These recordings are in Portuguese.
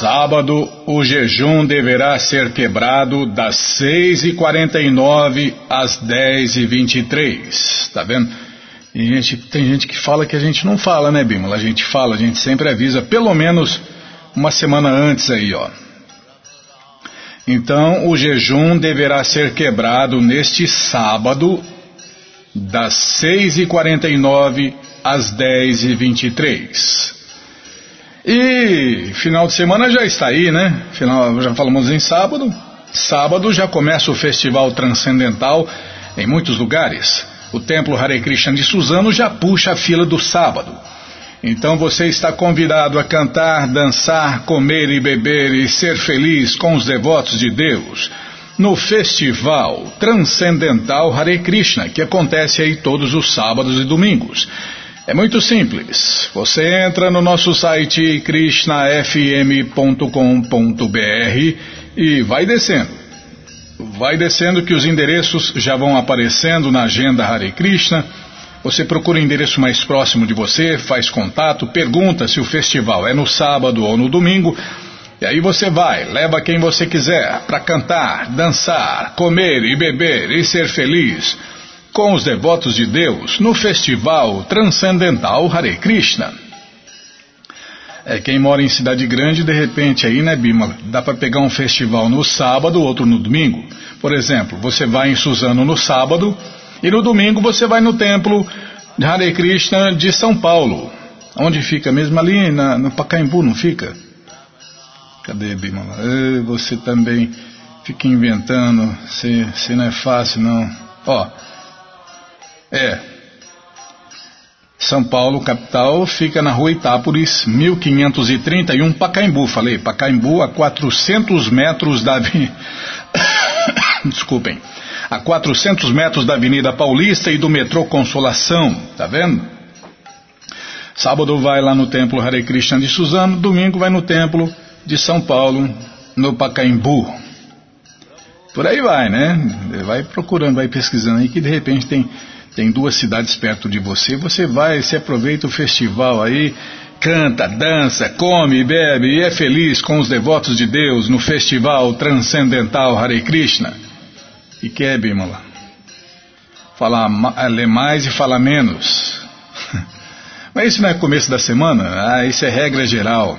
Sábado, o jejum deverá ser quebrado das 6h49 às 10h23. Tá vendo? E gente, tem gente que fala que a gente não fala, né, Bímola? A gente fala, a gente sempre avisa, pelo menos uma semana antes aí, ó. Então, o jejum deverá ser quebrado neste sábado, das 6h49 às 10h23. E final de semana já está aí, né? Final, já falamos em sábado. Sábado já começa o Festival Transcendental em muitos lugares. O Templo Hare Krishna de Suzano já puxa a fila do sábado. Então você está convidado a cantar, dançar, comer e beber e ser feliz com os devotos de Deus no Festival Transcendental Hare Krishna, que acontece aí todos os sábados e domingos. É muito simples. Você entra no nosso site krishnafm.com.br e vai descendo. Vai descendo que os endereços já vão aparecendo na agenda Hare Krishna. Você procura o endereço mais próximo de você, faz contato, pergunta se o festival é no sábado ou no domingo. E aí você vai, leva quem você quiser para cantar, dançar, comer e beber e ser feliz com os devotos de Deus no Festival Transcendental Hare Krishna. É, quem mora em cidade grande, de repente aí, né, Bima, dá para pegar um festival no sábado, outro no domingo. Por exemplo, você vai em Suzano no sábado e no domingo você vai no templo de Hare Krishna de São Paulo. Onde fica mesmo? Ali na, no Pacaembu, não fica? Cadê, Bima? Você também fica inventando, se não é fácil, não. Ó, é. São Paulo, capital, fica na rua Itápolis, 1531, Pacaembu. Falei, Pacaembu, a 400 metros da. Desculpem. A 400 metros da Avenida Paulista e do metrô Consolação. Tá vendo? Sábado vai lá no templo Hare Krishna de Suzano, domingo vai no templo de São Paulo, no Pacaembu. Por aí vai, né? Vai procurando, vai pesquisando aí que de repente tem tem duas cidades perto de você, você vai, se aproveita o festival aí, canta, dança, come, bebe e é feliz com os devotos de Deus no festival transcendental Hare Krishna. E que é, Bimala? Falar, ler mais e falar menos. Mas isso não é começo da semana? Ah, isso é regra geral.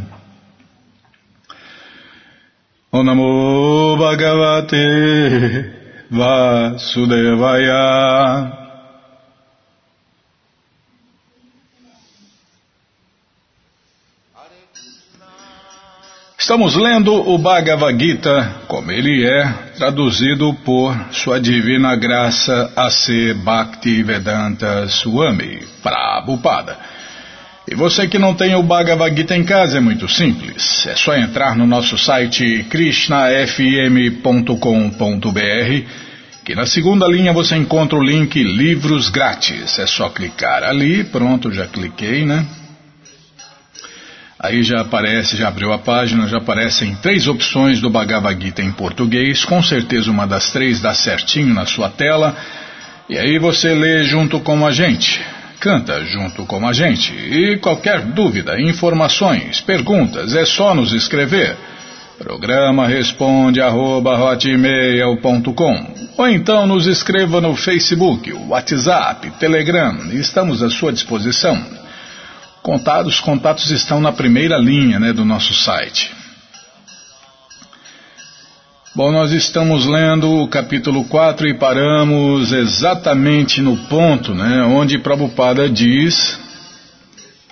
O Namo Bhagavate Vasudevaya. Estamos lendo o Bhagavad Gita como ele é, traduzido por Sua Divina Graça A.C. Bhaktivedanta Swami Prabhupada. E você que não tem o Bhagavad Gita em casa é muito simples. É só entrar no nosso site krishnafm.com.br que na segunda linha você encontra o link Livros Grátis. É só clicar ali, pronto, já cliquei, né? Aí já aparece, já abriu a página, já aparecem três opções do Bhagavad Gita em português. Com certeza uma das três dá certinho na sua tela. E aí você lê junto com a gente canta junto com a gente. E qualquer dúvida, informações, perguntas, é só nos escrever. Programa responde arroba ou então nos escreva no Facebook, WhatsApp, Telegram, estamos à sua disposição. Contados, contatos estão na primeira linha né, do nosso site. Bom, nós estamos lendo o capítulo 4 e paramos exatamente no ponto né, onde Prabhupada diz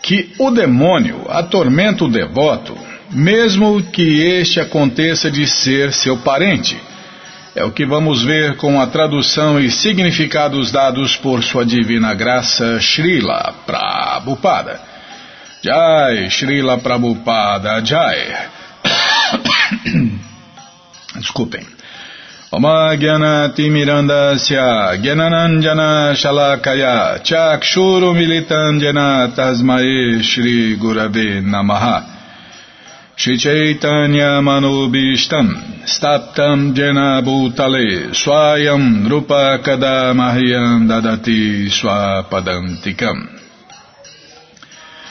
que o demônio atormenta o devoto mesmo que este aconteça de ser seu parente. É o que vamos ver com a tradução e significados dados por sua divina graça Srila Prabhupada. Jai, Srila Prabhupada Jai. Desculpem. Oma Gyanati Mirandasya Gyananandjana Shalakaya Chakshuru Militandjana Tasmae Shri Gurave Namaha Shri Chaitanya Manubishtam Staptam Jena Bhutale Swayam Rupa Kadamahyam Dadati Swapadantikam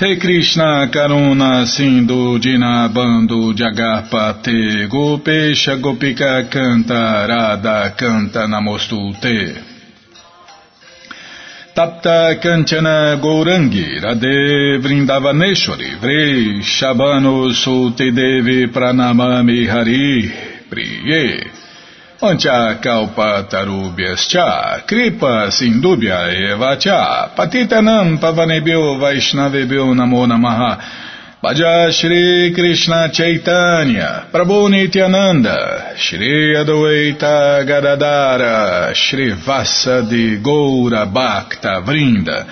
Rei Krishna Karuna Sindhu Dinabando Jagarpate Gopesha Gopika Canta Radha Canta Namostute. Tapta Kanchana Gourangi Radhe Vrindavaneshwari Vre Shabano Suti Devi Pranamami Hari Priye Ancha Kalpa Tarubhyascha Kripa Sindubhya Evacha Patitanam Pavanebhyo Vaishnavebhyo Namo Namaha Bhaja Shri Krishna Chaitanya, Prabhu Nityananda, Shri Adwaita Gadadara, Shri Vasa de Goura Bhakta Vrinda,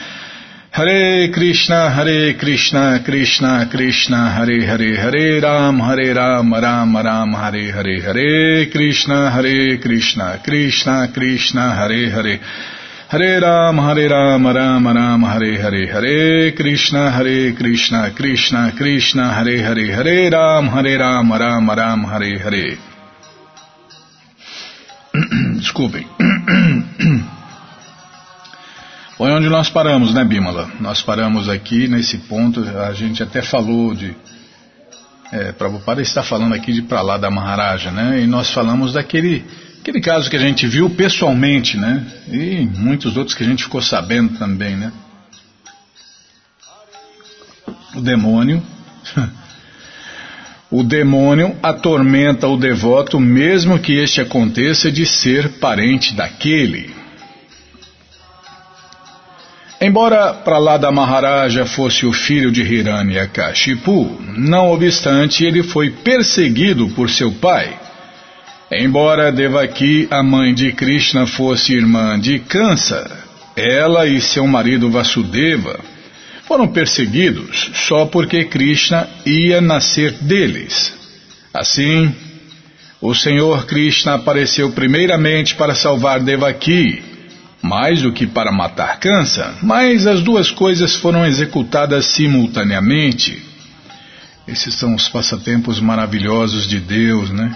Hare Krishna, Hare Krishna, Krishna Krishna, Hare Hare, Hare Ram, Hare Ram, Ram Ram, Hare Hare, Hare Krishna, Hare Krishna, Krishna Krishna, Hare Hare, Hare Ram, Hare Ram, Ram Ram, Hare Hare, Hare Krishna, Hare Krishna, Krishna Krishna, Hare Hare, Hare Ram, Hare Ram, Ram Ram, Hare Hare. Desculpem. Foi onde nós paramos, né, Bimala? Nós paramos aqui nesse ponto, a gente até falou de. É, Prabhupada está falando aqui de pra lá da Maharaja, né? E nós falamos daquele Aquele caso que a gente viu pessoalmente, né? E muitos outros que a gente ficou sabendo também, né? O demônio. O demônio atormenta o devoto, mesmo que este aconteça de ser parente daquele. Embora Pralada Maharaja fosse o filho de Hiranyakashipu, não obstante ele foi perseguido por seu pai Embora Devaki, a mãe de Krishna, fosse irmã de Kansa, ela e seu marido Vasudeva foram perseguidos só porque Krishna ia nascer deles. Assim, o Senhor Krishna apareceu primeiramente para salvar Devaki, mais do que para matar Kansa, mas as duas coisas foram executadas simultaneamente. Esses são os passatempos maravilhosos de Deus, né?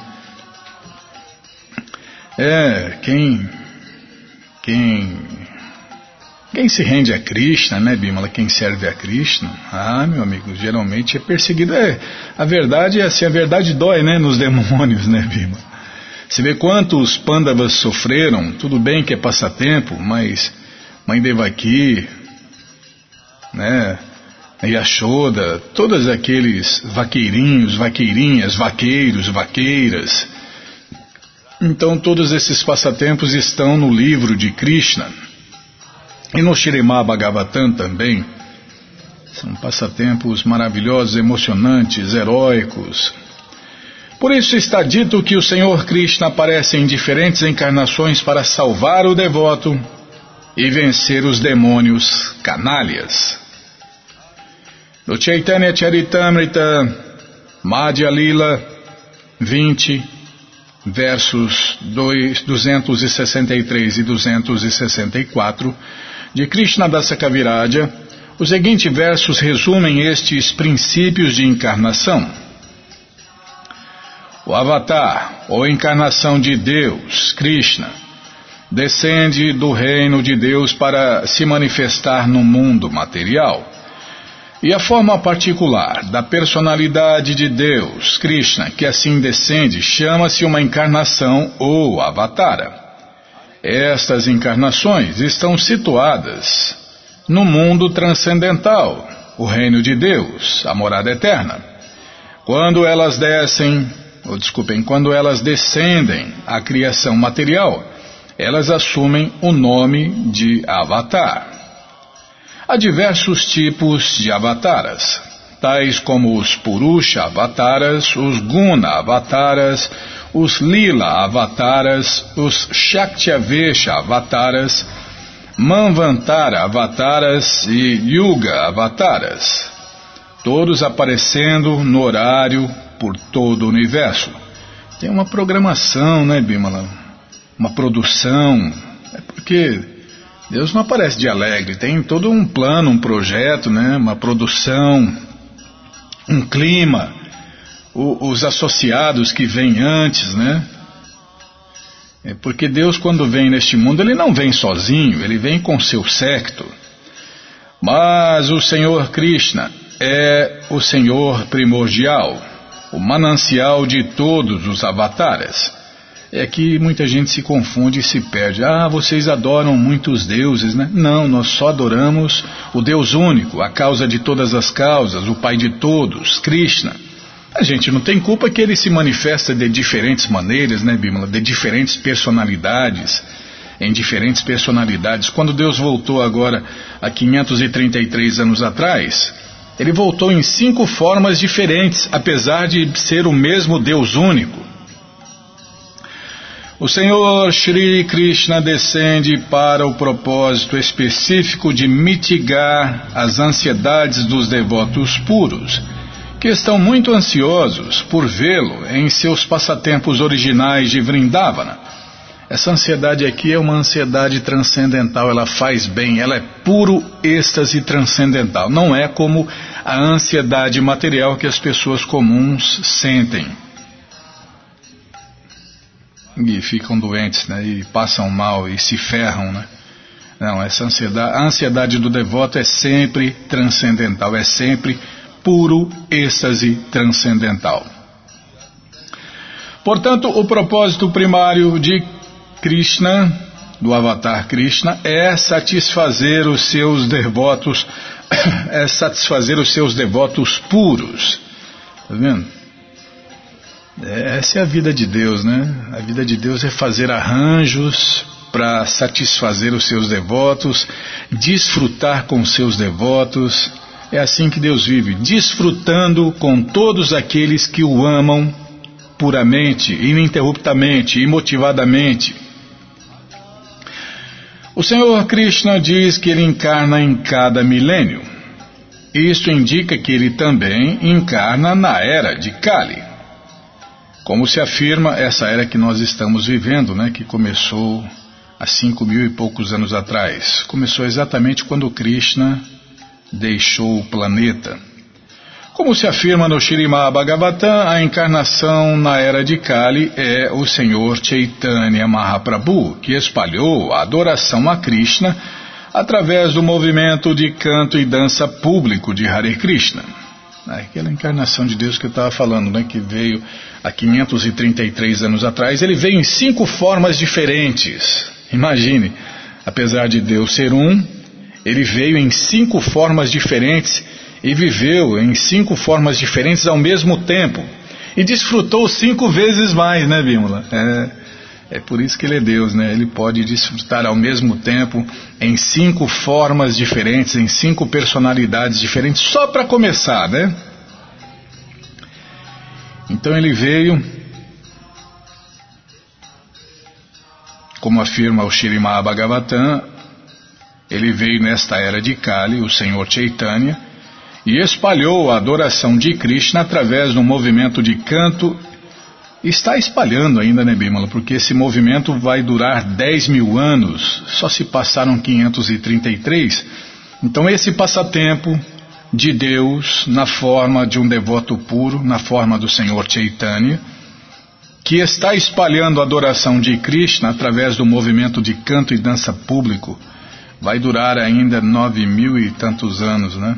É, quem. Quem. Quem se rende a Krishna, né, Bimala? Quem serve a Krishna, ah, meu amigo, geralmente é perseguido. É, a verdade é assim, a verdade dói, né, nos demônios, né, Bimala? Você vê quantos Pandavas sofreram, tudo bem que é passatempo, mas Mãe Devaki, né, Yashoda, todos aqueles vaqueirinhos, vaqueirinhas, vaqueiros, vaqueiras, então todos esses passatempos estão no livro de Krishna e no Shirimá Bhagavatam também. São passatempos maravilhosos, emocionantes, heróicos. Por isso está dito que o Senhor Krishna aparece em diferentes encarnações para salvar o devoto e vencer os demônios canalhas. No Chaitanya Charitamrita, Madhya Lila, 20, versos 2, 263 e 264 de Krishna Dasa Kaviraja, os seguintes versos resumem estes princípios de encarnação. O Avatar, ou encarnação de Deus, Krishna, descende do reino de Deus para se manifestar no mundo material. E a forma particular da personalidade de Deus, Krishna, que assim descende, chama-se uma encarnação ou avatara. Estas encarnações estão situadas no mundo transcendental, o reino de Deus, a morada eterna. Quando elas descem, ou desculpem, quando elas descendem à criação material, elas assumem o nome de avatar. Há diversos tipos de avataras, tais como os Purusha avataras, os Guna avataras, os Lila avataras, os Shaktavesha avataras, Manvantara avataras e Yuga avataras, todos aparecendo no horário por todo o universo. Tem uma programação, né, Bimala? Uma produção. É porque Deus não aparece de alegre, tem todo um plano, um projeto, né? uma produção, um clima, o, os associados que vêm antes, né? É porque Deus, quando vem neste mundo, ele não vem sozinho, ele vem com seu secto. Mas o Senhor Krishna é o Senhor primordial, o manancial de todos os avatares. É que muita gente se confunde e se perde. Ah, vocês adoram muitos deuses, né? Não, nós só adoramos o Deus único, a causa de todas as causas, o Pai de todos, Krishna. A gente não tem culpa que ele se manifesta de diferentes maneiras, né, Bímola? De diferentes personalidades, em diferentes personalidades. Quando Deus voltou agora, há 533 anos atrás, ele voltou em cinco formas diferentes, apesar de ser o mesmo Deus único. O Senhor Shri Krishna descende para o propósito específico de mitigar as ansiedades dos devotos puros, que estão muito ansiosos por vê-lo em seus passatempos originais de Vrindavana. Essa ansiedade aqui é uma ansiedade transcendental, ela faz bem, ela é puro êxtase transcendental, não é como a ansiedade material que as pessoas comuns sentem e ficam doentes, né? E passam mal e se ferram, né? Não, essa ansiedade, a ansiedade do devoto é sempre transcendental, é sempre puro êxtase transcendental. Portanto, o propósito primário de Krishna, do Avatar Krishna, é satisfazer os seus devotos, é satisfazer os seus devotos puros. Tá vendo? É, essa é a vida de Deus, né? A vida de Deus é fazer arranjos para satisfazer os seus devotos, desfrutar com seus devotos. É assim que Deus vive, desfrutando com todos aqueles que o amam puramente, ininterruptamente, imotivadamente. O Senhor Krishna diz que ele encarna em cada milênio. Isto indica que ele também encarna na era de Kali. Como se afirma essa era que nós estamos vivendo, né, que começou há cinco mil e poucos anos atrás. Começou exatamente quando Krishna deixou o planeta. Como se afirma no Srimad Bhagavatam, a encarnação na era de Kali é o Senhor Chaitanya Mahaprabhu, que espalhou a adoração a Krishna através do movimento de canto e dança público de Hare Krishna. Aquela encarnação de Deus que eu estava falando, né, que veio há 533 anos atrás, ele veio em cinco formas diferentes. Imagine, apesar de Deus ser um, ele veio em cinco formas diferentes e viveu em cinco formas diferentes ao mesmo tempo. E desfrutou cinco vezes mais, né, Bímola? É, é por isso que ele é Deus, né? Ele pode desfrutar ao mesmo tempo em cinco formas diferentes, em cinco personalidades diferentes, só para começar, né? Então ele veio, como afirma o Shirimá Bhagavatam, ele veio nesta era de Kali, o Senhor Chaitanya, e espalhou a adoração de Krishna através do movimento de canto está espalhando ainda, né, Bímola? Porque esse movimento vai durar 10 mil anos, só se passaram 533. Então, esse passatempo de Deus na forma de um devoto puro, na forma do Senhor Chaitanya, que está espalhando a adoração de Krishna através do movimento de canto e dança público, vai durar ainda nove mil e tantos anos, né?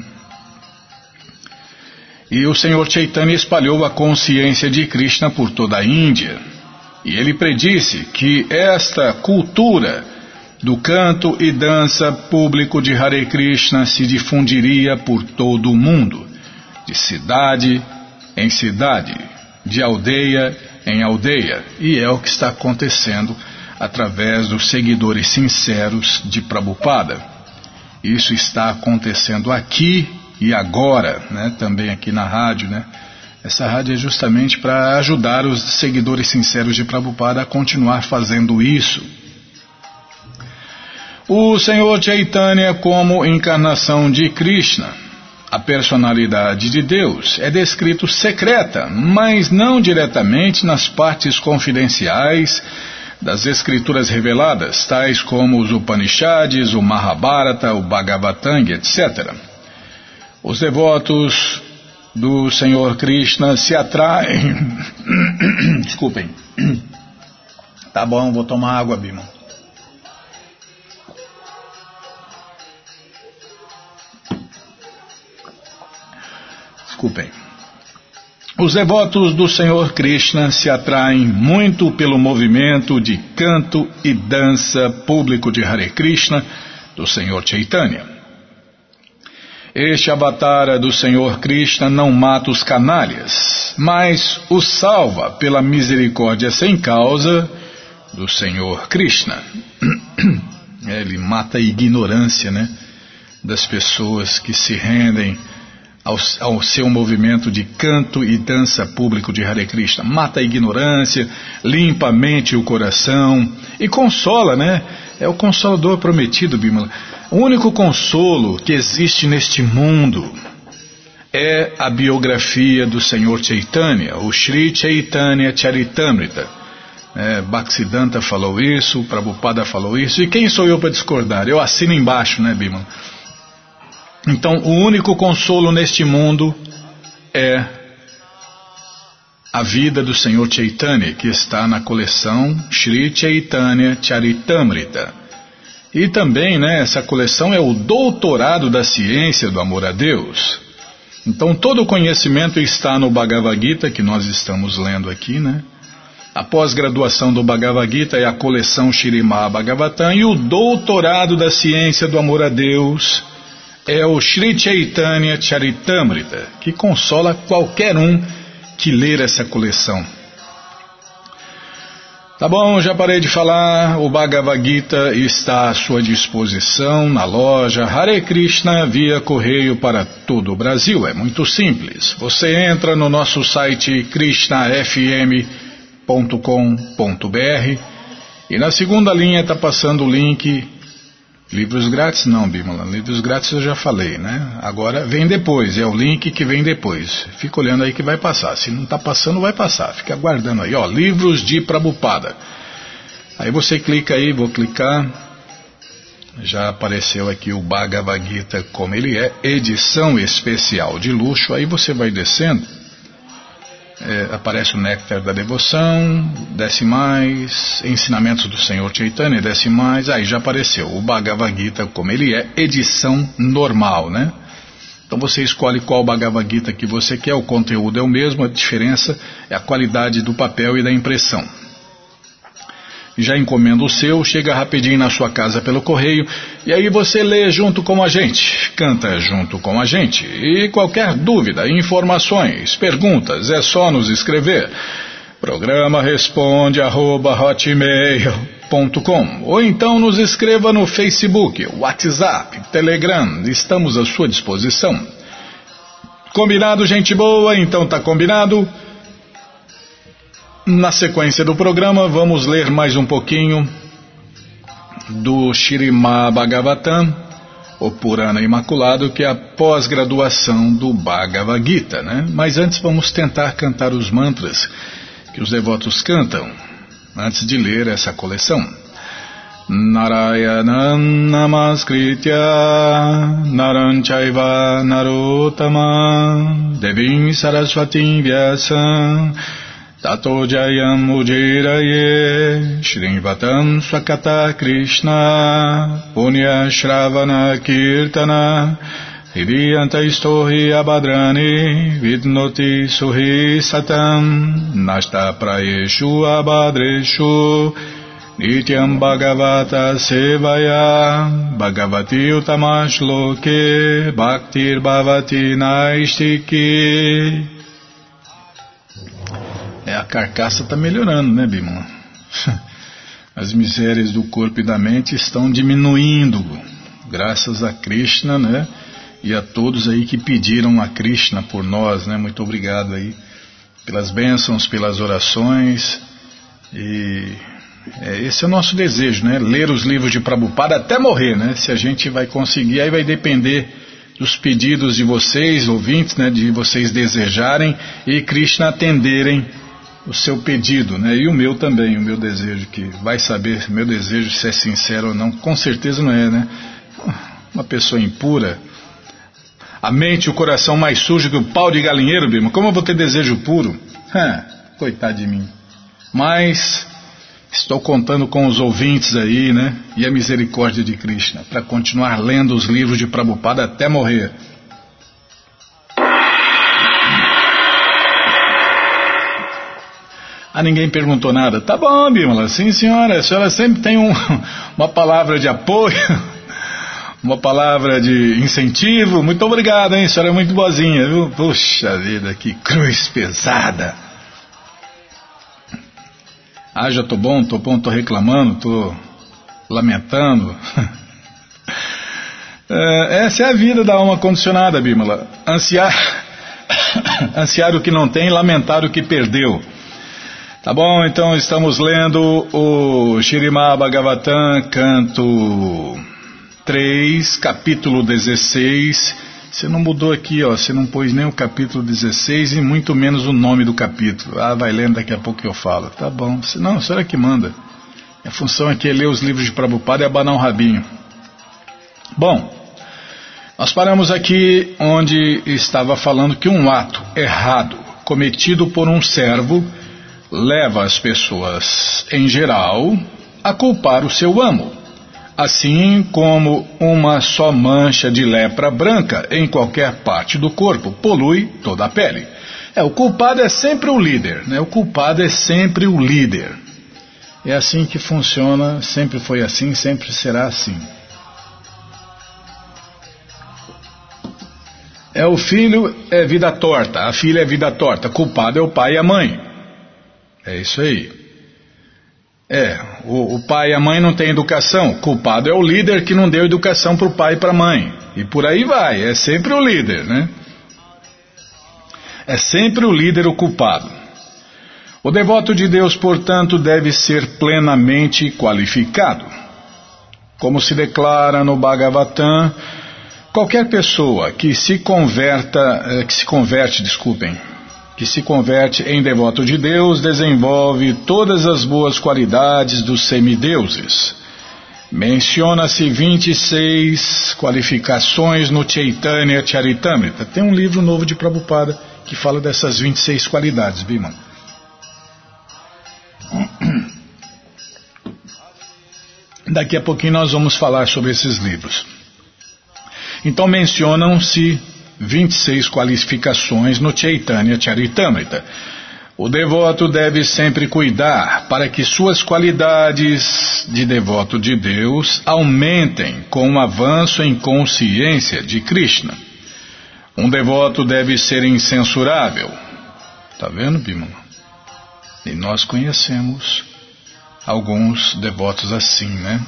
E o Senhor Chaitanya espalhou a consciência de Krishna por toda a Índia. E ele predisse que esta cultura do canto e dança público de Hare Krishna se difundiria por todo o mundo, de cidade em cidade, de aldeia em aldeia. E é o que está acontecendo através dos seguidores sinceros de Prabhupada. Isso está acontecendo aqui e agora, né, também aqui na rádio, né? Essa rádio é justamente para ajudar os seguidores sinceros de Prabhupada a continuar fazendo isso. O Senhor Chaitanya, como encarnação de Krishna, a personalidade de Deus, é descrito secreta, mas não diretamente nas partes confidenciais das escrituras reveladas, tais como os Upanishads, o Mahabharata, o Bhagavatanga, etc. Os devotos do Senhor Krishna se atraem. Desculpem. Tá bom, vou tomar água, Bima. Desculpem. Os devotos do Senhor Krishna se atraem muito pelo movimento de canto e dança público de Hare Krishna do Senhor Chaitanya. Este avatar do Senhor Krishna não mata os canalhas, mas os salva pela misericórdia sem causa do Senhor Krishna. Ele mata a ignorância, né, das pessoas que se rendem ao, ao, seu movimento de canto e dança público de Hare Krishna. Mata a ignorância, limpa a mente e o coração e consola, né? É o consolador prometido, Bimala. O único consolo que existe neste mundo é a biografia do Senhor Chaitanya, o Sri Chaitanya Charitamrita. É, Bhaktisiddhanta falou isso, Prabhupada falou isso, e quem sou eu para discordar? Eu assino embaixo, né, Bimala? Então, o único consolo neste mundo é a vida do Senhor Chaitanya, que está na coleção Sri Chaitanya Charitamrita. E também, né, essa coleção é o doutorado da ciência do amor a Deus. Então todo o conhecimento está no Bhagavad Gita que nós estamos lendo aqui, né? A pós-graduação do Bhagavad Gita é a coleção Shirimá Bhagavatam e o doutorado da ciência do amor a Deus é o Sri Chaitanya Charitamrita, que consola qualquer um que ler essa coleção. Tá bom, já parei de falar. O Bhagavad Gita está à sua disposição na loja Hare Krishna via correio para todo o Brasil. É muito simples. Você entra no nosso site krishnafm.com.br e na segunda linha está passando o link Livros grátis não, Bimala. Livros grátis eu já falei, né? Agora vem depois, é o link que vem depois. Fica olhando aí que vai passar. Se não está passando, vai passar. Fica aguardando aí, ó. Livros de Prabupada. Aí você clica aí, vou clicar. Já apareceu aqui o Bhagavad Gita como ele é, edição especial de luxo. Aí você vai descendo é, aparece o néctar da devoção, desce mais, ensinamentos do Senhor Chaitanya, desce mais, aí já apareceu o Bhagavad Gita como ele é, edição normal, né? Então você escolhe qual Bhagavad Gita que você quer, o conteúdo é o mesmo, a diferença é a qualidade do papel e da impressão já encomenda o seu, chega rapidinho na sua casa pelo correio e aí você lê junto com a gente, canta junto com a gente. E qualquer dúvida, informações, perguntas, é só nos escrever. Programa responde arroba, ou então nos escreva no Facebook, WhatsApp, Telegram, estamos à sua disposição. Combinado, gente boa? Então tá combinado. Na sequência do programa, vamos ler mais um pouquinho do Shirima Bhagavatam, o Purana Imaculado, que é a pós-graduação do Bhagavad Gita, né? Mas antes vamos tentar cantar os mantras que os devotos cantam antes de ler essa coleção. Narayanam Namaskritya Naranchaiva Narotama Devim Saraswatim Vyasam Tato Jayam Ujiraye Shrivatam Swakata Krishna Punya Shravana Kirtana Hidiyanta Istohi Abadrani Vidnoti Suhi Satam Nasta Prayeshu Abadreshu Nityam Bhagavata Sevaya Bhagavati Utamash Loke Bhaktir Bhavati Naistiki A carcaça está melhorando, né, Bimala? As misérias do corpo e da mente estão diminuindo, graças a Krishna, né? E a todos aí que pediram a Krishna por nós, né? Muito obrigado aí pelas bênçãos, pelas orações e é, esse é o nosso desejo, né? Ler os livros de Prabhupada até morrer, né? Se a gente vai conseguir, aí vai depender dos pedidos de vocês, ouvintes, né? De vocês desejarem e Krishna atenderem o seu pedido, né? E o meu também, o meu desejo, que vai saber, meu desejo se é sincero ou não, com certeza não é, né? Uma pessoa impura, a mente e o coração mais sujo que o pau de galinheiro, Bima, como eu vou ter desejo puro? coitado de mim. Mas Estou contando com os ouvintes aí, né? E a misericórdia de Krishna, para continuar lendo os livros de Prabhupada até morrer. Ah, ninguém perguntou nada. Tá bom, Bimala. Sim, senhora. A senhora sempre tem um, uma palavra de apoio, uma palavra de incentivo. Muito obrigado, hein? A senhora é muito boazinha, viu? Puxa vida, que cruz pesada. Ah, já tô bom, tô bom, tô reclamando, tô lamentando. é, essa é a vida da alma condicionada, Bímola. Ansiar, ansiar o que não tem, lamentar o que perdeu. Tá bom, então estamos lendo o Shirimá Bhagavatam, canto 3, capítulo 16 você não mudou aqui, ó, você não pôs nem o capítulo 16 e muito menos o nome do capítulo. Ah, vai lendo, daqui a pouco eu falo. Tá bom. Não, a senhora que manda. A função aqui é ler os livros de Prabhupada e abanar um rabinho. Bom, nós paramos aqui onde estava falando que um ato errado cometido por um servo leva as pessoas, em geral, a culpar o seu amo assim como uma só mancha de lepra branca em qualquer parte do corpo polui toda a pele. É, o culpado é sempre o líder, né? O culpado é sempre o líder. É assim que funciona, sempre foi assim, sempre será assim. É o filho é vida torta, a filha é vida torta, culpado é o pai e a mãe. É isso aí. É, o, o, pai e a mãe não têm educação. Culpado é o líder que não deu educação para o pai e para a mãe. E por aí vai, é sempre o líder, né? É sempre o líder o culpado. O devoto de Deus, portanto, deve ser plenamente qualificado. Como se declara no Bhagavatam, qualquer pessoa que se converta, eh, que se converte, desculpem, que se converte em devoto de Deus desenvolve todas as boas qualidades dos semideuses. Menciona-se 26 qualificações no Chaitanya Charitamrita. Tem um livro novo de Prabhupada que fala dessas 26 qualidades, Bima. Daqui a pouquinho nós vamos falar sobre esses livros. Então mencionam-se 26 qualificações no Chaitanya Charitamrita. O devoto deve sempre cuidar para que suas qualidades de devoto de Deus aumentem com o avanço em consciência de Krishna. Um devoto deve ser incensurável. Está vendo, Bimala? E nós conhecemos alguns devotos assim, né?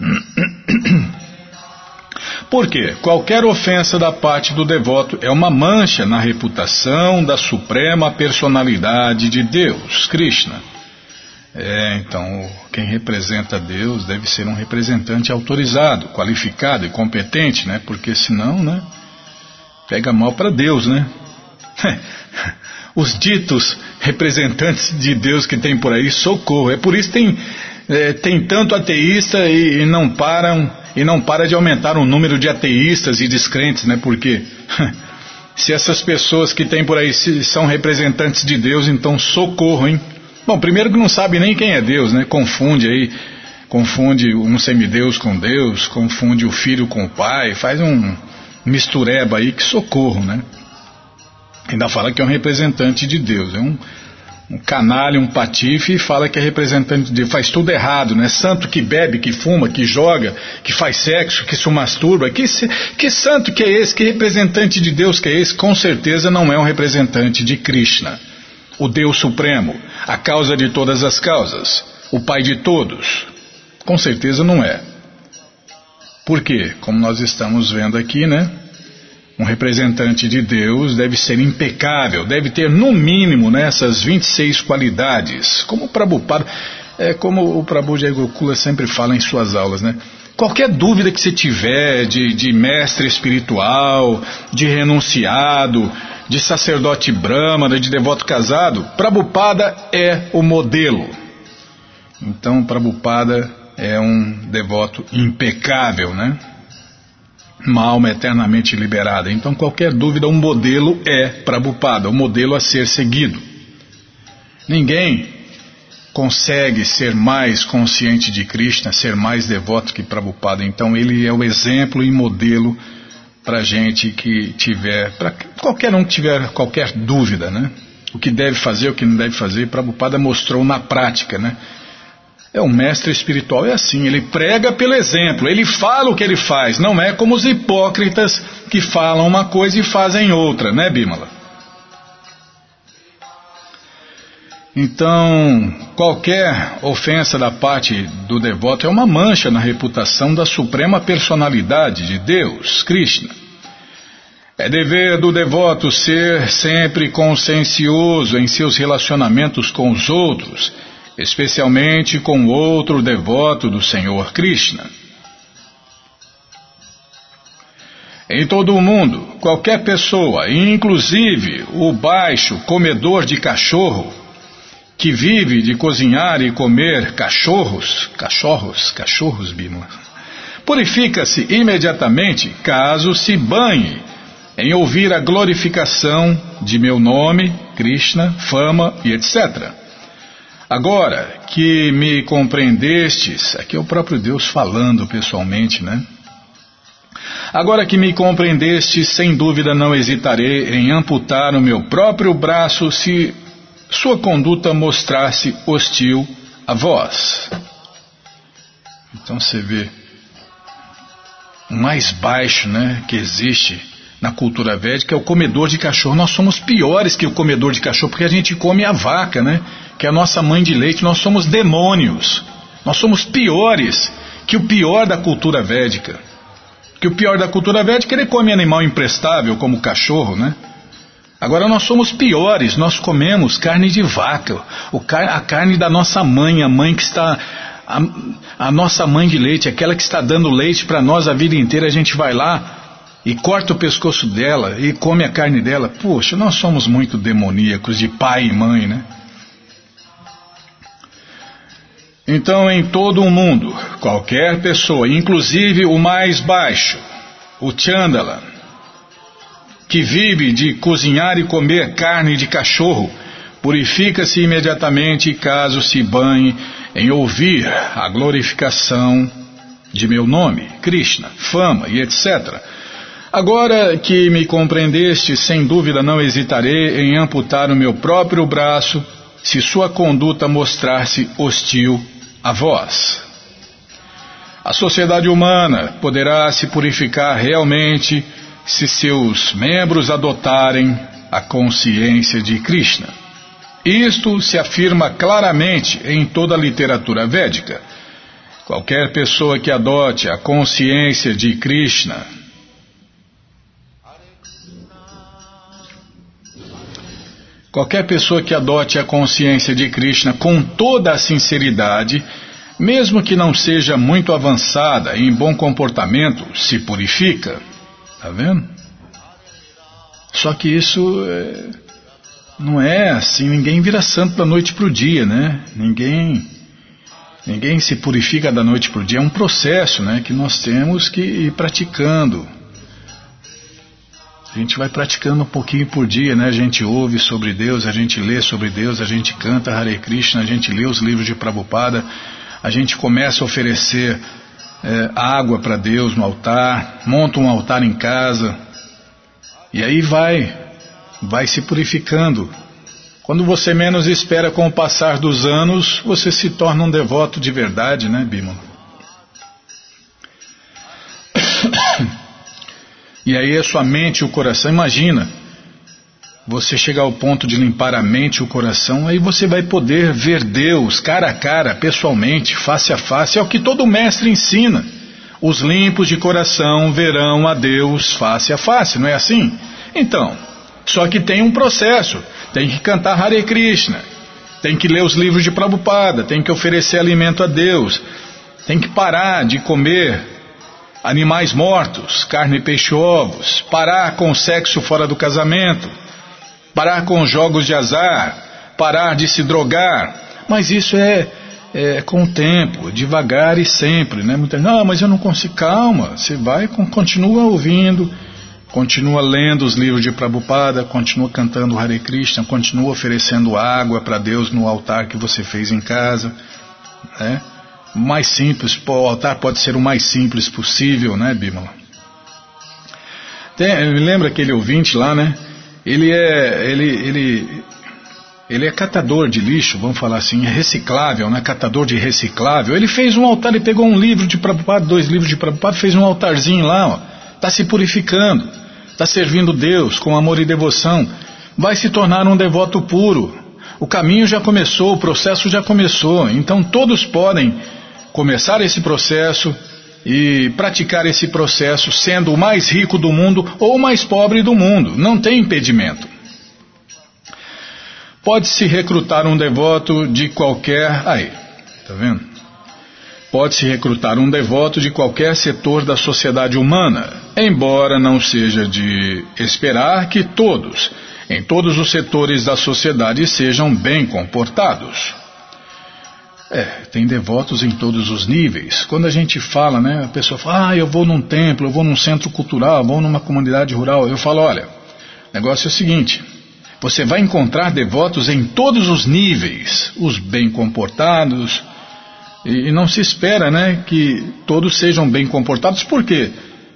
Porque qualquer ofensa da parte do devoto é uma mancha na reputação da suprema personalidade de Deus, Krishna. É, então, quem representa Deus deve ser um representante autorizado, qualificado e competente, né? Porque senão, né? Pega mal para Deus, né? os ditos representantes de Deus que tem por aí, socorro. É por isso que tem, é, tem tanto ateísta e, e, não param e não para de aumentar o número de ateístas e descrentes, né? Porque se essas pessoas que tem por aí são representantes de Deus, então socorro, hein? Bom, primeiro que não sabe nem quem é Deus, né? Confunde aí, confunde um semideus com Deus, confunde o filho com o pai, faz um mistureba aí que socorro, né? Ainda fala que é um representante de Deus. É um, um canalha, um patife e fala que é representante de. Faz tudo errado, né? Santo que bebe, que fuma, que joga, que faz sexo, que se masturba. Que, que santo que é esse? Que representante de Deus que é esse? Com certeza não é um representante de Krishna, o Deus Supremo, a causa de todas as causas, o Pai de todos. Com certeza não é. Por quê? Como nós estamos vendo aqui, né? Um representante de Deus deve ser impecável, deve ter no mínimo nessas né, 26 qualidades. Como o Prabhupada, é como o Prabhu Jayagokula sempre fala em suas aulas, né? Qualquer dúvida que você tiver de, de mestre espiritual, de renunciado, de sacerdote brahmana, de devoto casado, Prabhupada é o modelo. Então, Prabhupada é um devoto impecável, né? Uma alma eternamente liberada. Então, qualquer dúvida, um modelo é Prabhupada, um modelo a ser seguido. Ninguém consegue ser mais consciente de Krishna, ser mais devoto que Prabhupada. Então, ele é o exemplo e modelo para gente que tiver, para qualquer um que tiver qualquer dúvida, né? O que deve fazer, o que não deve fazer, Prabhupada mostrou na prática, né? É um mestre espiritual, é assim, ele prega pelo exemplo, ele fala o que ele faz, não é como os hipócritas que falam uma coisa e fazem outra, né, Bímola? Então, qualquer ofensa da parte do devoto é uma mancha na reputação da suprema personalidade de Deus, Krishna. É dever do devoto ser sempre consciencioso em seus relacionamentos com os outros especialmente com outro devoto do Senhor Krishna. Em todo o mundo, qualquer pessoa, inclusive o baixo comedor de cachorro, que vive de cozinhar e comer cachorros, cachorros, cachorros, Bima, purifica-se imediatamente caso se banhe em ouvir a glorificação de meu nome, Krishna, fama e etc. Agora que me compreendestes, aqui é o próprio Deus falando pessoalmente, né? Agora que me compreendestes, sem dúvida não hesitarei em amputar o meu próprio braço se sua conduta mostrasse hostil a vós. Então você vê o mais baixo, né, que existe na cultura védica é o comedor de cachorro. Nós somos piores que o comedor de cachorro porque a gente come a vaca, né? que é a nossa mãe de leite, nós somos demônios. Nós somos piores que o pior da cultura védica. Que o pior da cultura védica ele come animal imprestável, como cachorro, né? Agora nós somos piores, nós comemos carne de vaca, a carne da nossa mãe, a mãe que está. A, a nossa mãe de leite, aquela que está dando leite para nós a vida inteira, a gente vai lá e corta o pescoço dela e come a carne dela. Poxa, nós somos muito demoníacos de pai e mãe, né? Então, em todo o mundo, qualquer pessoa, inclusive o mais baixo, o Chandala, que vive de cozinhar e comer carne de cachorro, purifica-se imediatamente caso se banhe em ouvir a glorificação de meu nome, Krishna, fama e etc. Agora que me compreendeste, sem dúvida não hesitarei em amputar o meu próprio braço se sua conduta mostrar-se hostil a vós. A sociedade humana poderá se purificar realmente se seus membros adotarem a consciência de Krishna. Isto se afirma claramente em toda a literatura védica. Qualquer pessoa que adote a consciência de Krishna Qualquer pessoa que adote a consciência de Krishna com toda a sinceridade, mesmo que não seja muito avançada em bom comportamento, se purifica. Está vendo? Só que isso é, não é assim, ninguém vira santo da noite para o dia, né? Ninguém, ninguém se purifica da noite para o dia. É um processo né, que nós temos que ir praticando. A gente vai praticando um pouquinho por dia, né? A gente ouve sobre Deus, a gente lê sobre Deus, a gente canta Hare Krishna, a gente lê os livros de Prabhupada, a gente começa a oferecer é, água para Deus no altar, monta um altar em casa, e aí vai, vai se purificando. Quando você menos espera com o passar dos anos, você se torna um devoto de verdade, né, Bímola? E aí a sua mente e o coração, imagina, você chegar ao ponto de limpar a mente e o coração, aí você vai poder ver Deus cara a cara, pessoalmente, face a face, é o que todo mestre ensina. Os limpos de coração verão a Deus face a face, não é assim? Então, só que tem um processo, tem que cantar Hare Krishna, tem que ler os livros de Prabhupada, tem que oferecer alimento a Deus, tem que parar de comer animais mortos, carne, peixe, ovos, parar com o sexo fora do casamento, parar com os jogos de azar, parar de se drogar. Mas isso é, é com o tempo, devagar e sempre, né? Muita, não, mas eu não consigo. Calma, você vai, continua ouvindo, continua lendo os livros de Prabhupada, continua cantando Hare Krishna, continua oferecendo água para Deus no altar que você fez em casa, né? Mais simples, o altar pode ser o mais simples possível, né, Bímola? Lembra aquele ouvinte lá, né? Ele é, ele, ele, ele é catador de lixo, vamos falar assim, é reciclável, né? Catador de reciclável. Ele fez um altar, ele pegou um livro de Prabhupada, dois livros de Prabhupada, fez um altarzinho lá, ó. Está se purificando, está servindo Deus com amor e devoção. Vai se tornar um devoto puro. O caminho já começou, o processo já começou. Então todos podem começar esse processo e praticar esse processo sendo o mais rico do mundo ou o mais pobre do mundo. Não tem impedimento. Pode-se recrutar um devoto de qualquer. Aí, tá vendo? Pode-se recrutar um devoto de qualquer setor da sociedade humana, embora não seja de esperar que todos, em todos os setores da sociedade, sejam bem comportados. É, tem devotos em todos os níveis. Quando a gente fala, né, a pessoa fala, ah, eu vou num templo, eu vou num centro cultural, eu vou numa comunidade rural. Eu falo, olha, o negócio é o seguinte, você vai encontrar devotos em todos os níveis, os bem comportados, e, e não se espera, né, que todos sejam bem comportados. Por quê?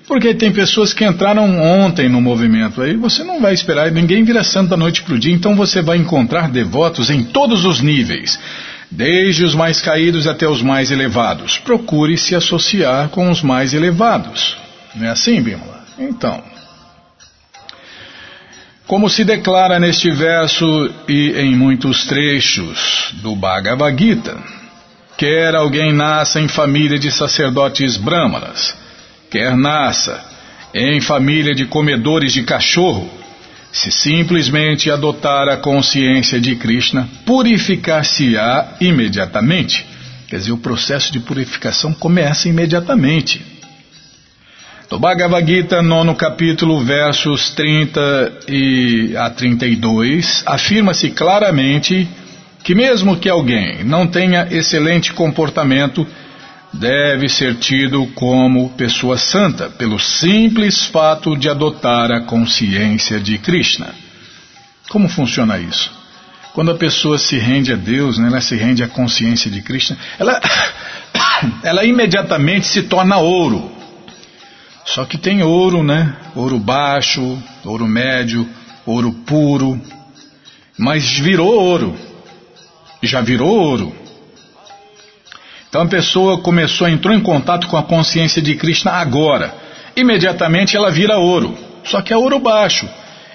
Porque tem pessoas que entraram ontem no movimento, aí você não vai esperar, ninguém vira santo da noite para o dia, então você vai encontrar devotos em todos os níveis desde os mais caídos até os mais elevados. Procure se associar com os mais elevados. Não é assim, Bimala? Então, como se declara neste verso e em muitos trechos do Bhagavad Gita, quer alguém nasça em família de sacerdotes brahmanas, quer nasça em família de comedores de cachorro, se simplesmente adotar a consciência de Krishna, purificar-se-á imediatamente. Quer dizer, o processo de purificação começa imediatamente. No Bhagavad Gita, nono capítulo, versos 30 e a 32, afirma-se claramente que mesmo que alguém não tenha excelente comportamento, deve ser tido como pessoa santa pelo simples fato de adotar a consciência de Krishna. Como funciona isso? Quando a pessoa se rende a Deus, né, ela se rende à consciência de Krishna, ela, ela imediatamente se torna ouro. Só que tem ouro, né? Ouro baixo, ouro médio, ouro puro. Mas virou ouro. Já virou ouro. Então a pessoa começou, entrou em contato com a consciência de Krishna agora. Imediatamente ela vira ouro, só que é ouro baixo.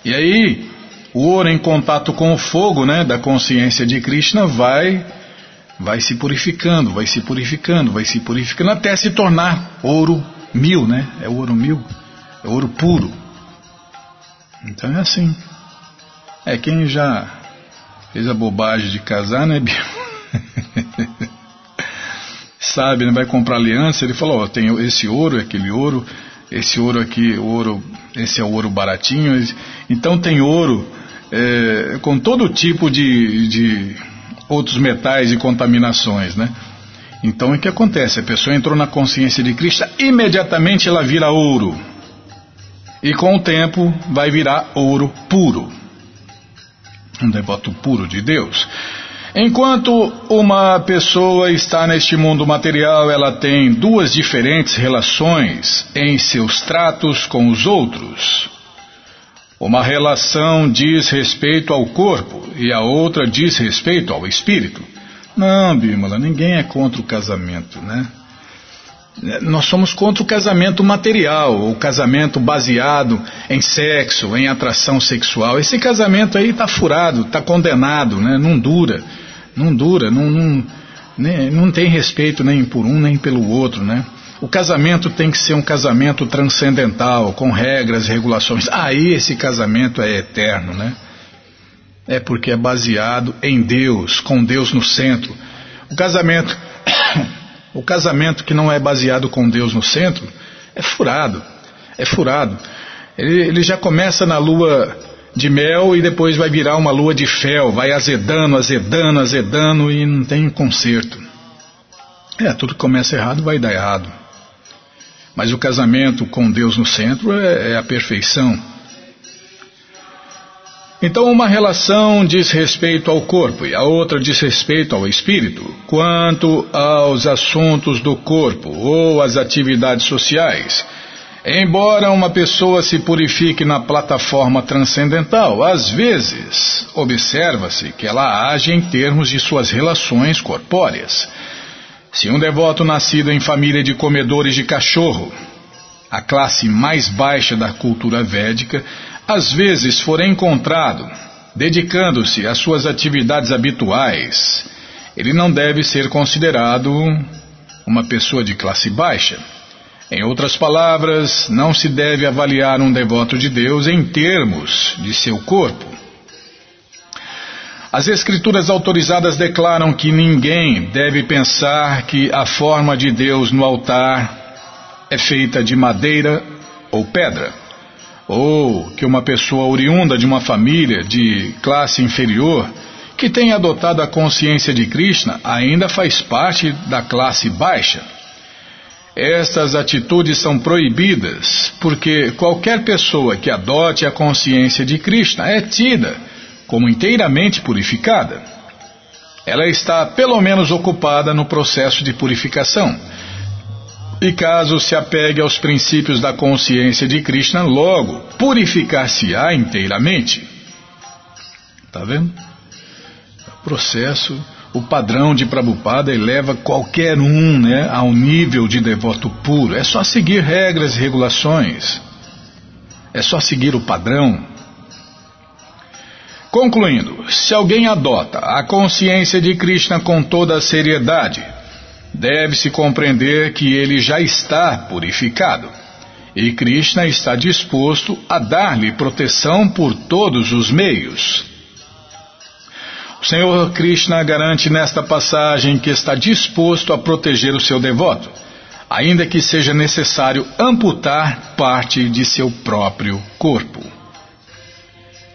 E aí, o ouro em contato com o fogo né, da consciência de Krishna vai, vai se purificando, vai se purificando, vai se purificando até se tornar ouro mil, né? É ouro mil, é ouro puro. Então é assim. É quem já fez a bobagem de casar, né, Bia? sabe, né, vai comprar aliança, ele falou, ó, tem esse ouro, aquele ouro, esse ouro aqui, ouro Esse é o ouro baratinho. Então tem ouro é, com todo tipo de, de outros metais e contaminações, né? Então o que acontece? A pessoa entrou na consciência de Cristo, imediatamente ela vira ouro. E com o tempo vai virar ouro puro. Um devoto puro de Deus. Enquanto uma pessoa está neste mundo material, ela tem duas diferentes relações em seus tratos com os outros. Uma relação diz respeito ao corpo e a outra diz respeito ao espírito. Não, Bímola, ninguém é contra o casamento, né? Nós somos contra o casamento material, o casamento baseado em sexo, em atração sexual. Esse casamento aí está furado, está condenado, né? não dura. Não dura, não, não, né? não tem respeito nem por um nem pelo outro. Né? O casamento tem que ser um casamento transcendental, com regras, regulações. Aí esse casamento é eterno, né? É porque é baseado em Deus, com Deus no centro. O casamento, o casamento que não é baseado com Deus no centro é furado, é furado. Ele, ele já começa na lua de mel e depois vai virar uma lua de fel, vai azedando, azedando, azedando e não tem conserto. É, tudo que começa errado vai dar errado. Mas o casamento com Deus no centro é, é a perfeição. Então, uma relação diz respeito ao corpo e a outra diz respeito ao espírito. Quanto aos assuntos do corpo ou às atividades sociais, embora uma pessoa se purifique na plataforma transcendental, às vezes observa-se que ela age em termos de suas relações corpóreas. Se um devoto nascido em família de comedores de cachorro, a classe mais baixa da cultura védica, às vezes for encontrado dedicando-se às suas atividades habituais, ele não deve ser considerado uma pessoa de classe baixa. Em outras palavras, não se deve avaliar um devoto de Deus em termos de seu corpo. As escrituras autorizadas declaram que ninguém deve pensar que a forma de Deus no altar é feita de madeira ou pedra, ou que uma pessoa oriunda de uma família de classe inferior que tenha adotado a consciência de Krishna ainda faz parte da classe baixa. Estas atitudes são proibidas porque qualquer pessoa que adote a consciência de Krishna é tida como inteiramente purificada. Ela está pelo menos ocupada no processo de purificação. E caso se apegue aos princípios da consciência de Krishna, logo purificar-se-á inteiramente. Está vendo? O processo, o padrão de Prabhupada eleva qualquer um né, ao nível de devoto puro. É só seguir regras e regulações. É só seguir o padrão. Concluindo, se alguém adota a consciência de Krishna com toda a seriedade, deve-se compreender que ele já está purificado. E Krishna está disposto a dar-lhe proteção por todos os meios. O Senhor Krishna garante nesta passagem que está disposto a proteger o seu devoto, ainda que seja necessário amputar parte de seu próprio corpo.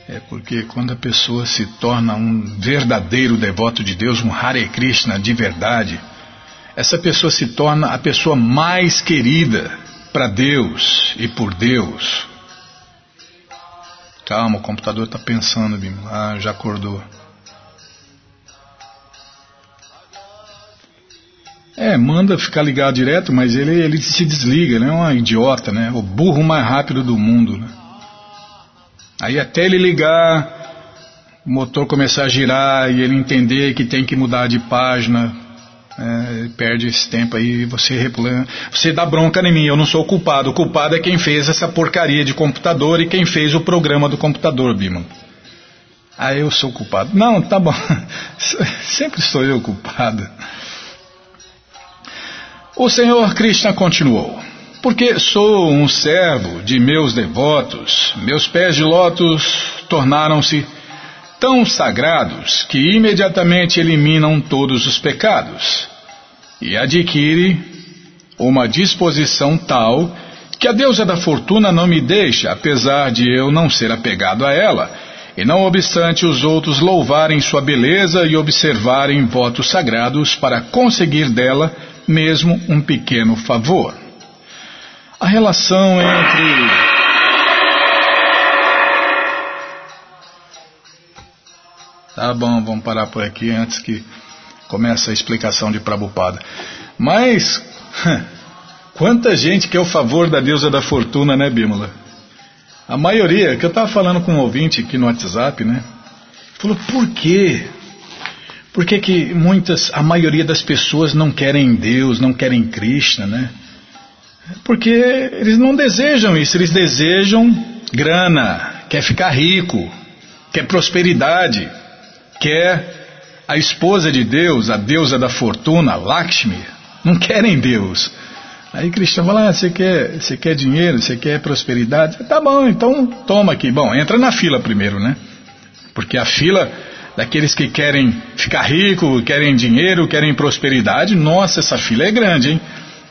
É porque quando a pessoa se torna um verdadeiro devoto de Deus, um Hare Krishna de verdade, essa pessoa se torna a pessoa mais querida para Deus e por Deus. Calma, o computador está pensando, Bim. Ah, já acordou. É, manda ficar ligado direto, mas ele, ele se desliga, né? É um idiota, né? O burro mais rápido do mundo, né? Aí até ele ligar, o motor começar a girar e ele entender que tem que mudar de página, é, perde esse tempo aí, você você dá bronca em mim, eu não sou o culpado, o culpado é quem fez essa porcaria de computador e quem fez o programa do computador, Bima. Ah, eu sou o culpado. Não, tá bom, sempre sou eu culpado. O Senhor Krishna continuou. Porque sou um servo de meus devotos, meus pés de lótus tornaram-se tão sagrados que imediatamente eliminam todos os pecados e adquire uma disposição tal que a deusa da fortuna não me deixa, apesar de eu não ser apegado a ela, e não obstante os outros louvarem sua beleza e observarem votos sagrados para conseguir dela mesmo um pequeno favor. A relação entre. Tá bom, vamos parar por aqui antes que comece a explicação de Prabhupada. Mas, quanta gente quer o favor da deusa da fortuna, né, Bímola? A maioria, que eu estava falando com um ouvinte aqui no WhatsApp, né? Falou, por quê? Por que, que muitas, a maioria das pessoas não querem Deus, não querem Krishna, né? Porque eles não desejam isso, eles desejam grana, quer ficar rico, quer prosperidade, quer a esposa de Deus, a deusa da fortuna, Lakshmi, não querem Deus. Aí Krishna fala, ah, você quer, você quer dinheiro, você quer prosperidade? Tá bom, então toma aqui. Bom, entra na fila primeiro, né? Porque a fila daqueles que querem ficar rico, querem dinheiro, querem prosperidade, nossa, essa fila é grande, hein?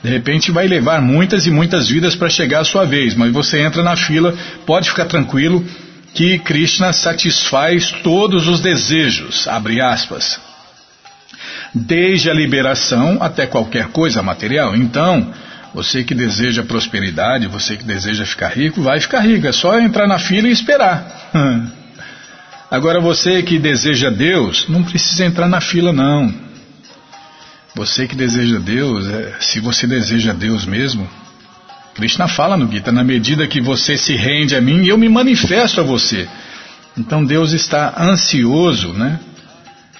De repente vai levar muitas e muitas vidas para chegar a sua vez, mas você entra na fila, pode ficar tranquilo que Krishna satisfaz todos os desejos, abre aspas. Desde a liberação até qualquer coisa material. Então, você que deseja prosperidade, você que deseja ficar rico, vai ficar rico. É só entrar na fila e esperar. Agora você que deseja Deus, não precisa entrar na fila não. Você que deseja Deus, é, se você deseja Deus mesmo, Krishna fala no Gita, na medida que você se rende a mim, eu me manifesto a você. Então Deus está ansioso, né?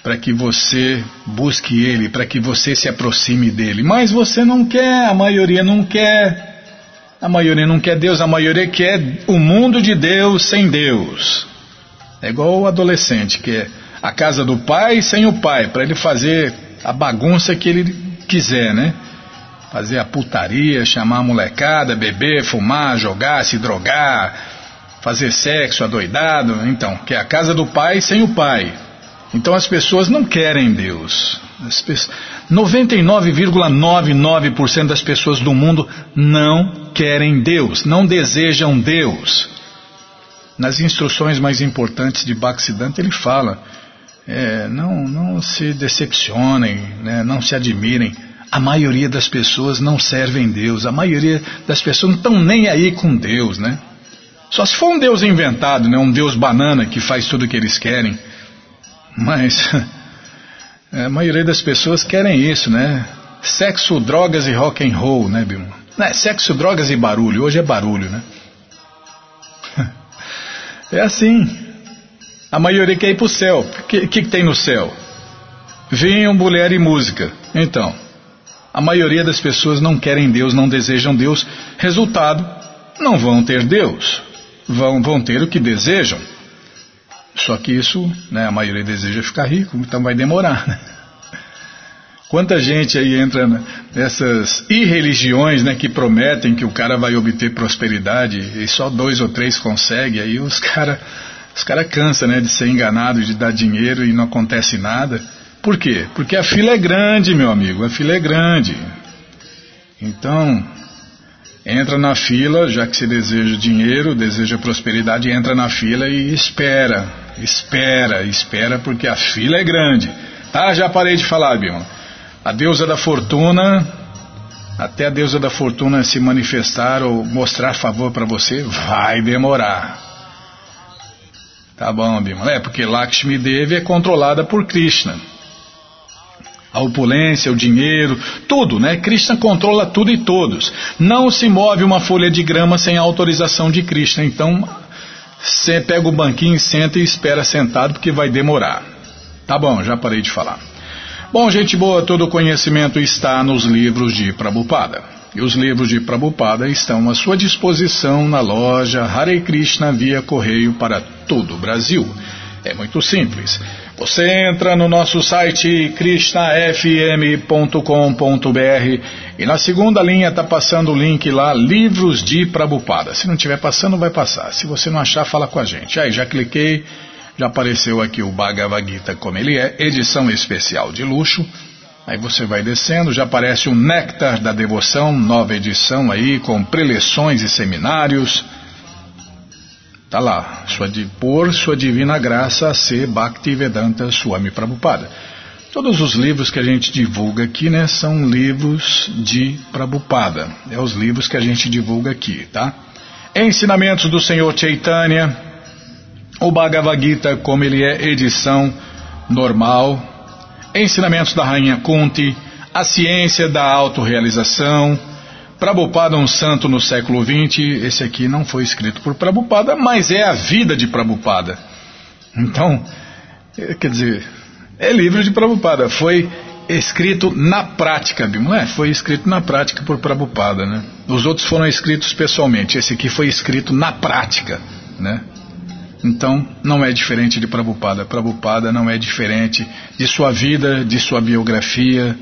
Para que você busque Ele, para que você se aproxime dele. Mas você não quer, a maioria não quer. A maioria não quer Deus, a maioria quer o mundo de Deus sem Deus. É igual o adolescente, que é a casa do pai sem o pai, para ele fazer a bagunça que ele quiser, né? Fazer a putaria, chamar a molecada, beber, fumar, jogar, se drogar, fazer sexo adoidado. Então, que é a casa do pai sem o pai. Então as pessoas não querem Deus. 99,99% das pessoas do mundo não querem Deus, não desejam Deus. Nas instruções mais importantes de Bhaktisiddhanta ele fala, é, não, não se decepcionem, né, não se admirem. A maioria das pessoas não servem Deus, a maioria das pessoas não estão nem aí com Deus, né? Só se for um Deus inventado, né, um Deus banana que faz tudo o que eles querem. Mas é, a maioria das pessoas querem isso, né? Sexo, drogas e rock and roll, né, Bilmo? Não, é sexo, drogas e barulho. Hoje é barulho, né? É assim. A maioria quer ir para o céu. O que, que, que tem no céu? Vinho, mulher e música. Então, a maioria das pessoas não querem Deus, não desejam Deus. Resultado, não vão ter Deus. Vão, vão ter o que desejam. Só que isso, né, a maioria deseja ficar rico, então vai demorar. Né? Quanta gente aí entra nessas irreligiões né, que prometem que o cara vai obter prosperidade e só dois ou três conseguem, aí os caras os cara cansam né, de ser enganado, de dar dinheiro e não acontece nada. Por quê? Porque a fila é grande, meu amigo, a fila é grande. Então, entra na fila, já que você deseja dinheiro, deseja prosperidade, entra na fila e espera, espera, espera, porque a fila é grande. Tá, já parei de falar, Bima. A deusa da fortuna, até a deusa da fortuna se manifestar ou mostrar favor para você, vai demorar. Tá bom, Bima. É, porque Lakshmi Devi é controlada por Krishna. A opulência, o dinheiro, tudo, né? Krishna controla tudo e todos. Não se move uma folha de grama sem a autorização de Krishna. Então, você pega o banquinho, senta e espera sentado, porque vai demorar. Tá bom, já parei de falar. Bom, gente boa, todo conhecimento está nos livros de Prabhupada. E os livros de Prabhupada estão à sua disposição na loja Hare Krishna via correio para todo o Brasil. É muito simples. Você entra no nosso site krishnafm.com.br e na segunda linha está passando o link lá, Livros de Prabhupada. Se não estiver passando, vai passar. Se você não achar, fala com a gente. Aí, já cliquei já apareceu aqui o Bhagavad Gita como ele é, edição especial de luxo. Aí você vai descendo, já aparece o Néctar da Devoção, nova edição aí, com preleções e seminários. Tá lá, sua, por sua divina graça ser Bhaktivedanta Swami Prabhupada. Todos os livros que a gente divulga aqui, né, são livros de Prabhupada. É os livros que a gente divulga aqui, tá? Ensinamentos do Senhor Chaitanya, o Bhagavad Gita, como ele é edição normal, ensinamentos da Rainha Kunti, a ciência da autorrealização, Prabhupada, um santo no século XX, esse aqui não foi escrito por Prabhupada, mas é a vida de Prabhupada. Então, é, quer dizer, é livro de Prabhupada, foi escrito na prática, Bimala, foi escrito na prática por Prabhupada, né? Os outros foram escritos pessoalmente, esse aqui foi escrito na prática, né? Então, não é diferente de Prabhupada. Prabhupada não é diferente de sua vida, de sua biografia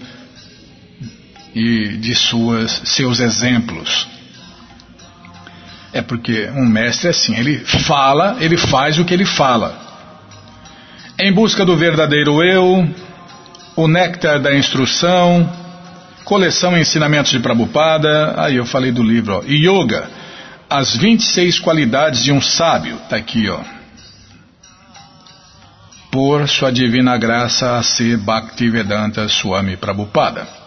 e de suas, seus exemplos. É porque um mestre é assim, ele fala, ele faz o que ele fala. Em busca do verdadeiro eu, o néctar da instrução, coleção Ensinamentos de Prabhupada, aí eu falei do livro, ó, Yoga, as 26 qualidades de um sábio, está aqui, ó. Por sua divina graça a ser Bhaktivedanta Swami Prabhupada.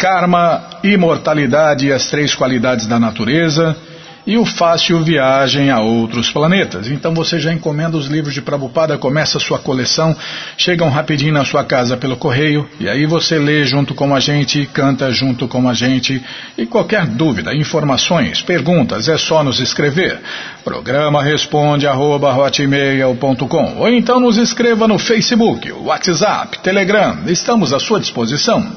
Karma, imortalidade e as três qualidades da natureza, e o Fácil Viagem a Outros Planetas. Então você já encomenda os livros de Prabupada, começa a sua coleção, chegam rapidinho na sua casa pelo correio, e aí você lê junto com a gente, canta junto com a gente. E qualquer dúvida, informações, perguntas, é só nos escrever. Programa responde arroba, ou então nos escreva no Facebook, WhatsApp, Telegram, estamos à sua disposição.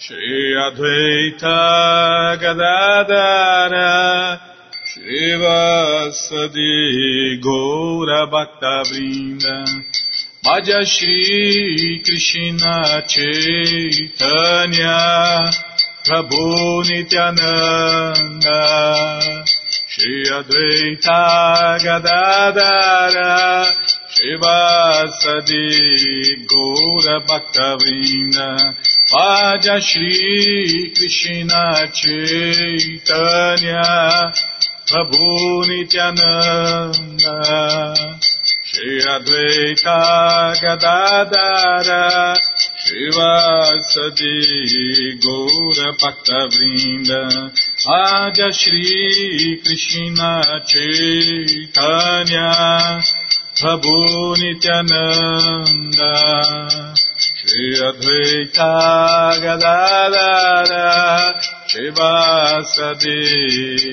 Shri Advaita Gadadara Srivasadi Gaura Bhakta Vrinda Bhaja Shri Krishna Chaitanya Prabhu Nityananda Shri Advaita Gadadara Srivasadi Gaura Bhakta Vrinda Bhaja Shri Krishna Chaitanya Prabhu Nityananda Shri Advaita Gadadara Shivasadi Gaura Bhakta Vrinda Adya Shri Krishna Chaitanya Prabhu Nityananda Shri Advaita Gadadara Shivasadi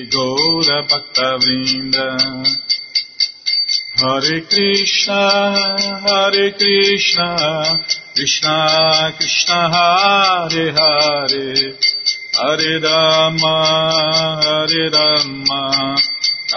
Gaura Bhakta Vrinda Hare Krishna, Hare Krishna, Krishna Krishna Hare Hare, Hare Rama, Hare Rama,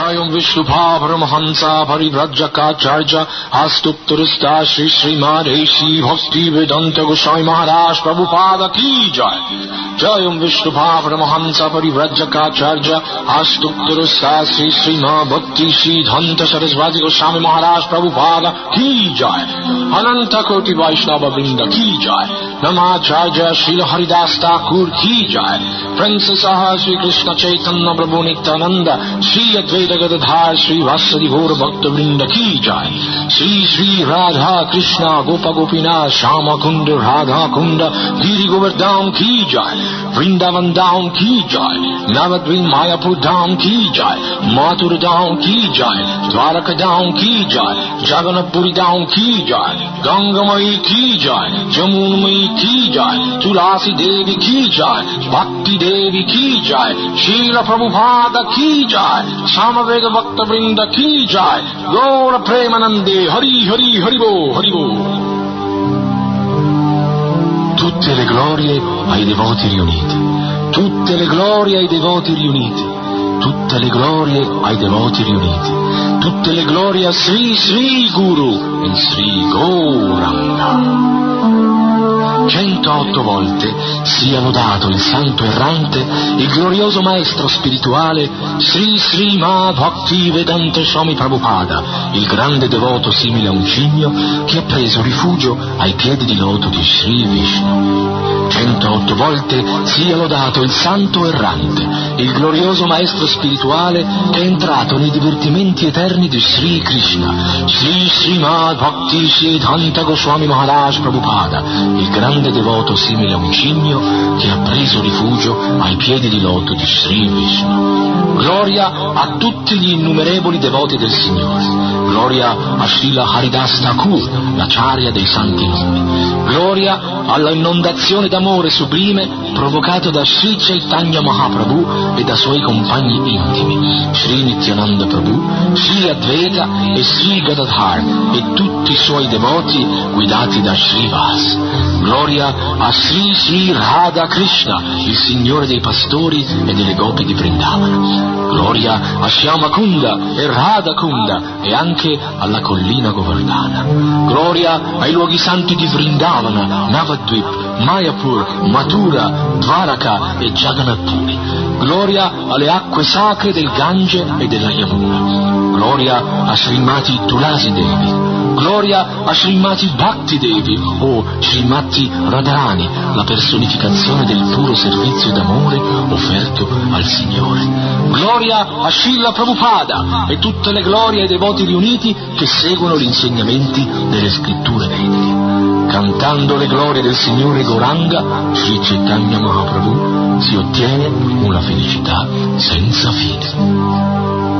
जयं विष्णुभावरमहंसा परिव्रजकाचार्य आस्तुप्तरुस्ता श्री श्रीमाधेशी भक्ति वेदंत गोस्वामी महाराज प्रभुपाद की जय जयं विष्णुभावरमहंसा परिव्रजकाचार्य आस्तुप्तरुस्ता श्री श्रीमा भक्ति श्रीधंत सरस्वती गोस्वामी महाराज प्रभुपाद की जय अनंत कोटि वैष्णव वृंद की जय नमाचार्य श्री हरिदास ठाकुर की जय प्रिंसेस श्री कृष्ण चैतन्य प्रभु नित्यानंद श्री अद्वैत জগদধার শ্রী ভাস্বরী ঘোর ভক্তবৃন্দ কি যায় শ্রী শ্রী রাধা কৃষ্ণ গোপা গোপীনা শ্যামকুণ্ড রাধা কুণ্ড গিরি গোবর্ধাম কি যায় বৃন্দাবন ধাম কি যায় নবদ্বীন মায়াপুর ধাম কি যায় মাথুর ধাম কি যায় দ্বারকা ধাম কি যায় জগন্নাথপুরী ধাম কি যায় গঙ্গময়ী কি যায় যমুনময়ী কি যায় তুলাসী দেবী কি যায় ভক্তি দেবী কি যায় শিল প্রভুভাদ কি যায় শ্যাম সমবেত ভক্তবৃন্দ কি যায় গৌর প্রেমানন্দে হরি হরি হরিবো হরিবো Tutte le glorie ai devoti riuniti, tutte le glorie ai devoti riuniti, tutte le glorie ai devoti riuniti, tutte le glorie a Sri Sri Guru e Sri Gauranga. 108 volte sia lodato il santo errante, il glorioso maestro spirituale Sri Sri Ma Bhakti Vedanta Swami Prabhupada, il grande devoto simile a un cigno che ha preso rifugio ai piedi di loto di Sri Vishnu. 108 volte sia lodato il santo errante, il glorioso maestro spirituale che è entrato nei divertimenti eterni di Sri Krishna, Sri Srimad Bhakti Siddhanta Goswami Maharaj Prabhupada, il grande devoto simile a un cigno che ha preso rifugio ai piedi di loto di Sri Vishnu. Gloria a tutti gli innumerevoli devoti del Signore. Gloria a Srila Haridas Thakur, l'acciaria dei santi nomi. Gloria alla inondazione d'amore sublime provocato da Sri Chaitanya Mahaprabhu e da suoi compagni intimi, Sri Nityananda Prabhu, Sri Advaita e Sri Gadadhar e tutti i suoi devoti guidati da Sri Vas. Gloria a Sri Sri Radha Krishna, il Signore dei pastori e delle gopi di Vrindavana. Gloria a Shyama Kunda e Radha Kunda e anche alla collina Govardhana. Gloria ai luoghi santi di Vrindavana, Navadvip, Mayapur, Mathura, Dvaraka e Jagannath. Gloria alle acque sacre del Gange e della Yamuna. Gloria a Srimati Tulasi Devi. Gloria a Srimati Bhakti Devi o Srimati Radharani, la personificazione del puro servizio d'amore offerto al Signore. Gloria a Srila Prabhupada e tutte le glorie ai devoti riuniti che seguono gli insegnamenti delle scritture vediche. Cantando le glorie del Signore Goranga, Sri Chaitanya Mahaprabhu, si ottiene una felicità senza fine.